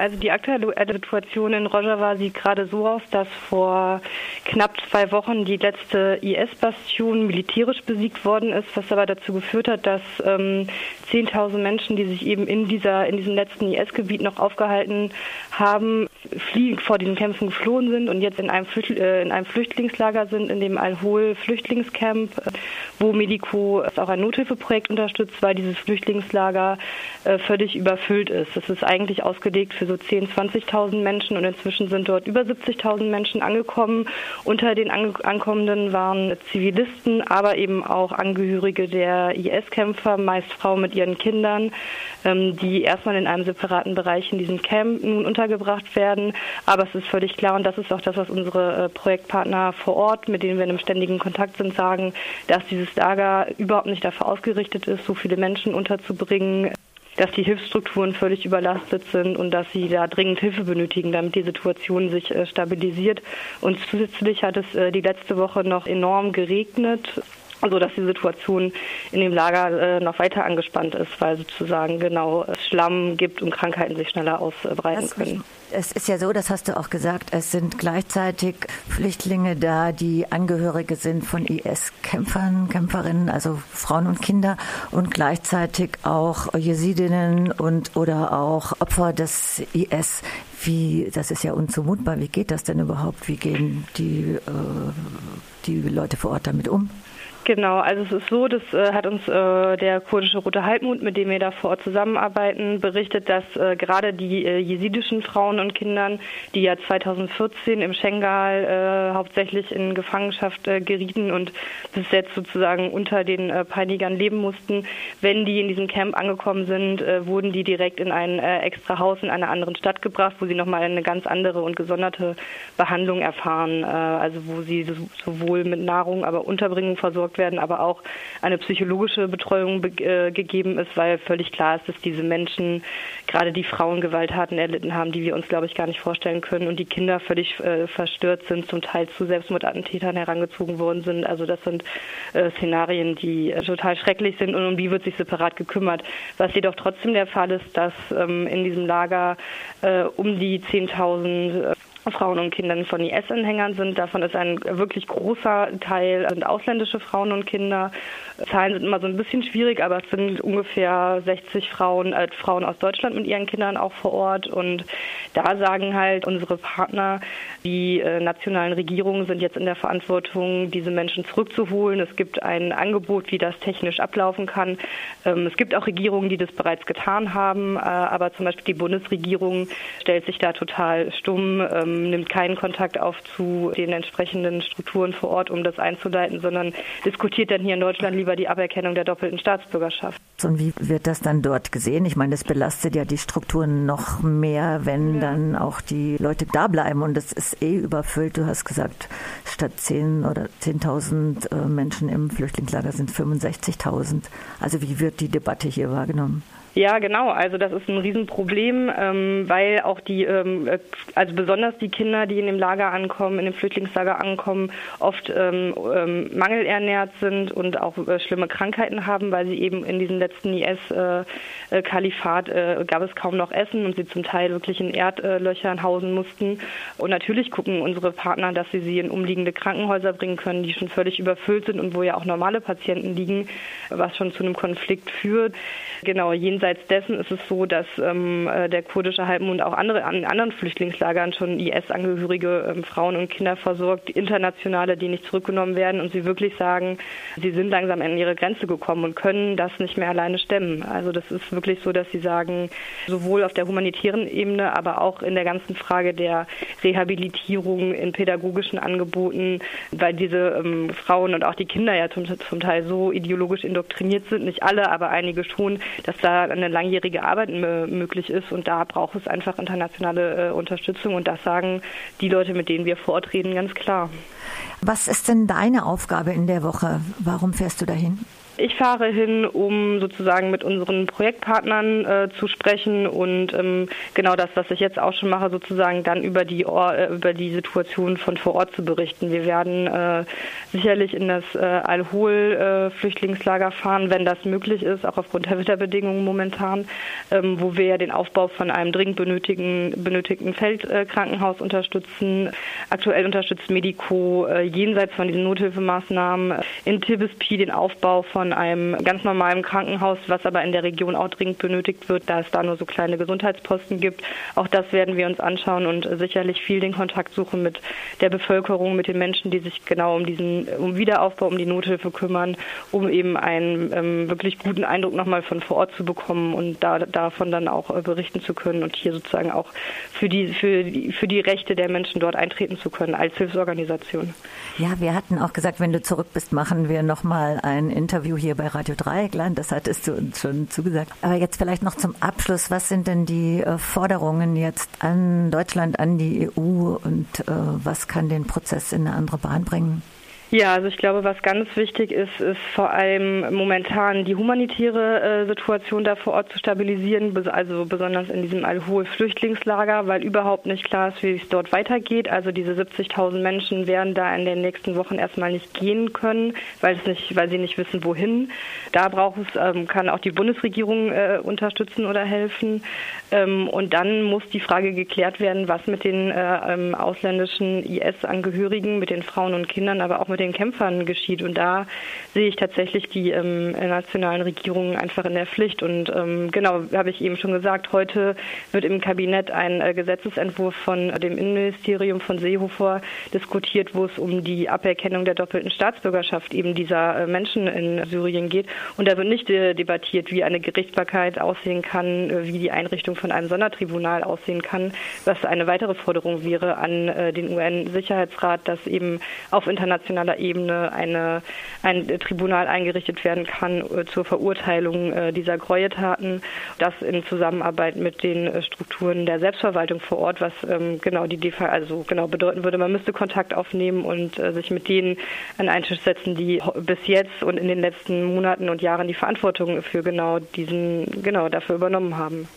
Also die aktuelle Situation in Rojava sieht gerade so aus, dass vor knapp zwei Wochen die letzte IS-Bastion militärisch besiegt worden ist, was aber dazu geführt hat, dass ähm, 10.000 Menschen, die sich eben in dieser in diesem letzten IS-Gebiet noch aufgehalten haben, fliehen, vor diesen Kämpfen geflohen sind und jetzt in einem, Flücht, äh, in einem Flüchtlingslager sind, in dem Al-Hol Flüchtlingscamp, äh, wo Medico auch ein Nothilfeprojekt unterstützt, weil dieses Flüchtlingslager äh, völlig überfüllt ist. Es ist eigentlich ausgelegt für so 10.000, 20.000 Menschen und inzwischen sind dort über 70.000 Menschen angekommen. Unter den Ange Ankommenden waren Zivilisten, aber eben auch Angehörige der IS-Kämpfer, meist Frauen mit ihren Kindern, ähm, die erstmal in einem separaten Bereich in diesem Camp nun untergebracht werden. Aber es ist völlig klar, und das ist auch das, was unsere äh, Projektpartner vor Ort, mit denen wir in einem ständigen Kontakt sind, sagen, dass dieses Lager überhaupt nicht dafür ausgerichtet ist, so viele Menschen unterzubringen dass die Hilfsstrukturen völlig überlastet sind und dass sie da dringend Hilfe benötigen, damit die Situation sich äh, stabilisiert. Und zusätzlich hat es äh, die letzte Woche noch enorm geregnet so dass die Situation in dem Lager äh, noch weiter angespannt ist, weil sozusagen genau es Schlamm gibt und Krankheiten sich schneller ausbreiten das können. Es ist ja so, das hast du auch gesagt, es sind gleichzeitig Flüchtlinge da, die Angehörige sind von IS-Kämpfern, Kämpferinnen, also Frauen und Kinder und gleichzeitig auch Jesidinnen und oder auch Opfer des IS. Wie, das ist ja unzumutbar. Wie geht das denn überhaupt? Wie gehen die, äh, die Leute vor Ort damit um? Genau, also es ist so, das äh, hat uns äh, der kurdische Rote Halbmond, mit dem wir da vor Ort zusammenarbeiten, berichtet, dass äh, gerade die äh, jesidischen Frauen und Kindern, die ja 2014 im Schengal äh, hauptsächlich in Gefangenschaft äh, gerieten und bis jetzt sozusagen unter den Peinigern leben mussten, wenn die in diesem Camp angekommen sind, wurden die direkt in ein extra Haus in einer anderen Stadt gebracht, wo sie nochmal eine ganz andere und gesonderte Behandlung erfahren, also wo sie so, sowohl mit Nahrung, aber Unterbringung versorgt werden, aber auch eine psychologische Betreuung äh, gegeben ist, weil völlig klar ist, dass diese Menschen gerade die Frauen Gewalttaten erlitten haben, die wir uns, glaube ich, gar nicht vorstellen können und die Kinder völlig äh, verstört sind, zum Teil zu Selbstmordattentätern herangezogen worden sind. Also das sind äh, Szenarien, die äh, total schrecklich sind und um die wird sich separat gekümmert. Was jedoch trotzdem der Fall ist, dass ähm, in diesem Lager äh, um die 10.000 Frauen und Kindern von IS-Anhängern sind. Davon ist ein wirklich großer Teil sind ausländische Frauen und Kinder. Zahlen sind immer so ein bisschen schwierig, aber es sind ungefähr 60 Frauen, äh, Frauen aus Deutschland mit ihren Kindern auch vor Ort. Und da sagen halt unsere Partner, die äh, nationalen Regierungen sind jetzt in der Verantwortung, diese Menschen zurückzuholen. Es gibt ein Angebot, wie das technisch ablaufen kann. Ähm, es gibt auch Regierungen, die das bereits getan haben, äh, aber zum Beispiel die Bundesregierung stellt sich da total stumm. Ähm, nimmt keinen Kontakt auf zu den entsprechenden Strukturen vor Ort, um das einzuleiten, sondern diskutiert dann hier in Deutschland lieber die Aberkennung der doppelten Staatsbürgerschaft. Und wie wird das dann dort gesehen? Ich meine, das belastet ja die Strukturen noch mehr, wenn ja. dann auch die Leute da bleiben und es ist eh überfüllt. Du hast gesagt, statt 10 oder 10.000 äh, Menschen im Flüchtlingslager sind 65.000. Also wie wird die Debatte hier wahrgenommen? Ja, genau. Also das ist ein Riesenproblem, ähm, weil auch die, ähm, äh, also besonders die Kinder, die in dem Lager ankommen, in dem Flüchtlingslager ankommen, oft ähm, ähm, mangelernährt sind und auch äh, schlimme Krankheiten haben, weil sie eben in diesem letzten IS-Kalifat äh, äh, gab es kaum noch Essen und sie zum Teil wirklich in Erdlöchern hausen mussten. Und natürlich gucken unsere Partner, dass sie sie in umliegende Krankenhäuser bringen können, die schon völlig überfüllt sind und wo ja auch normale Patienten liegen, was schon zu einem Konflikt führt. Genau, jenseits dessen ist es so, dass ähm, äh, der kurdische Halbmond auch andere, an anderen Flüchtlingslagern schon IS-Angehörige ähm, Frauen und Kinder versorgt, internationale, die nicht zurückgenommen werden und sie wirklich sagen, sie sind langsam an ihre Grenze gekommen und können das nicht mehr alleine stemmen. Also das ist wirklich so, dass sie sagen, sowohl auf der humanitären Ebene, aber auch in der ganzen Frage der Rehabilitierung in pädagogischen Angeboten, weil diese ähm, Frauen und auch die Kinder ja zum, zum Teil so ideologisch indoktriniert sind, nicht alle, aber einige schon, dass da eine langjährige Arbeit möglich ist und da braucht es einfach internationale äh, Unterstützung und das sagen die Leute, mit denen wir vor Ort reden, ganz klar. Was ist denn deine Aufgabe in der Woche? Warum fährst du dahin? Ich fahre hin, um sozusagen mit unseren Projektpartnern äh, zu sprechen und ähm, genau das, was ich jetzt auch schon mache, sozusagen dann über die Or äh, über die Situation von vor Ort zu berichten. Wir werden äh, sicherlich in das äh, Al-Hol-Flüchtlingslager fahren, wenn das möglich ist, auch aufgrund der Wetterbedingungen momentan, ähm, wo wir ja den Aufbau von einem dringend benötigen, benötigten Feldkrankenhaus unterstützen. Aktuell unterstützt Medico äh, jenseits von diesen Nothilfemaßnahmen in Tibespi den Aufbau von einem ganz normalen Krankenhaus, was aber in der Region auch dringend benötigt wird, da es da nur so kleine Gesundheitsposten gibt. Auch das werden wir uns anschauen und sicherlich viel den Kontakt suchen mit der Bevölkerung, mit den Menschen, die sich genau um diesen um Wiederaufbau, um die Nothilfe kümmern, um eben einen ähm, wirklich guten Eindruck nochmal von vor Ort zu bekommen und da, davon dann auch äh, berichten zu können und hier sozusagen auch für die, für für die Rechte der Menschen dort eintreten zu können als Hilfsorganisation. Ja, wir hatten auch gesagt, wenn du zurück bist, machen wir nochmal ein Interview hier bei Radio Dreieckland. Das hattest du uns schon zugesagt. Aber jetzt vielleicht noch zum Abschluss. Was sind denn die äh, Forderungen jetzt an Deutschland, an die EU und äh, was kann den Prozess in eine andere Bahn bringen? Ja, also ich glaube, was ganz wichtig ist, ist vor allem momentan die humanitäre äh, Situation da vor Ort zu stabilisieren, also besonders in diesem Al-Hol-Flüchtlingslager, weil überhaupt nicht klar ist, wie es dort weitergeht. Also diese 70.000 Menschen werden da in den nächsten Wochen erstmal nicht gehen können, weil es nicht, weil sie nicht wissen, wohin. Da braucht es, ähm, kann auch die Bundesregierung äh, unterstützen oder helfen. Ähm, und dann muss die Frage geklärt werden, was mit den äh, ähm, ausländischen IS-Angehörigen, mit den Frauen und Kindern, aber auch mit den Kämpfern geschieht. Und da sehe ich tatsächlich die ähm, nationalen Regierungen einfach in der Pflicht. Und ähm, genau, habe ich eben schon gesagt, heute wird im Kabinett ein äh, Gesetzesentwurf von dem Innenministerium von Seehofer diskutiert, wo es um die Aberkennung der doppelten Staatsbürgerschaft eben dieser äh, Menschen in Syrien geht. Und da wird nicht äh, debattiert, wie eine Gerichtsbarkeit aussehen kann, äh, wie die Einrichtung von einem Sondertribunal aussehen kann, was eine weitere Forderung wäre an äh, den UN-Sicherheitsrat, dass eben auf internationaler Ebene eine, ein Tribunal eingerichtet werden kann äh, zur Verurteilung äh, dieser Gräueltaten. Das in Zusammenarbeit mit den äh, Strukturen der Selbstverwaltung vor Ort, was ähm, genau die DEFA also genau bedeuten würde, man müsste Kontakt aufnehmen und sich mit denen an einen Tisch setzen, die bis jetzt und in den letzten Monaten und Jahren die Verantwortung für genau diesen, genau dafür übernommen haben.